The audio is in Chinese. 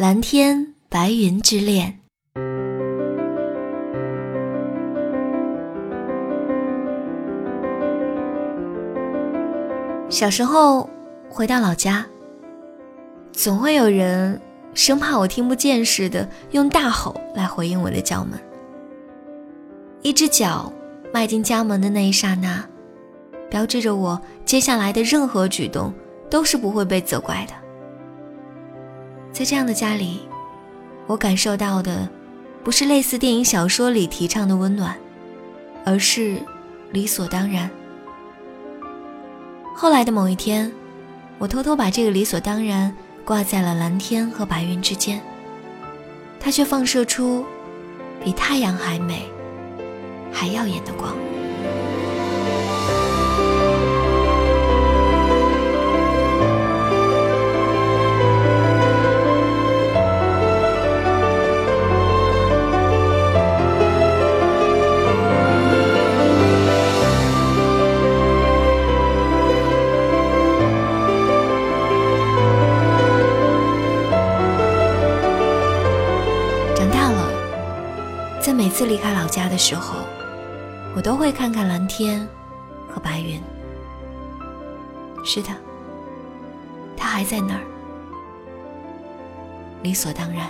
蓝天白云之恋。小时候回到老家，总会有人生怕我听不见似的，用大吼来回应我的叫门。一只脚迈进家门的那一刹那，标志着我接下来的任何举动都是不会被责怪的。在这样的家里，我感受到的不是类似电影、小说里提倡的温暖，而是理所当然。后来的某一天，我偷偷把这个理所当然挂在了蓝天和白云之间，它却放射出比太阳还美、还耀眼的光。在每次离开老家的时候，我都会看看蓝天和白云。是的，它还在那儿，理所当然。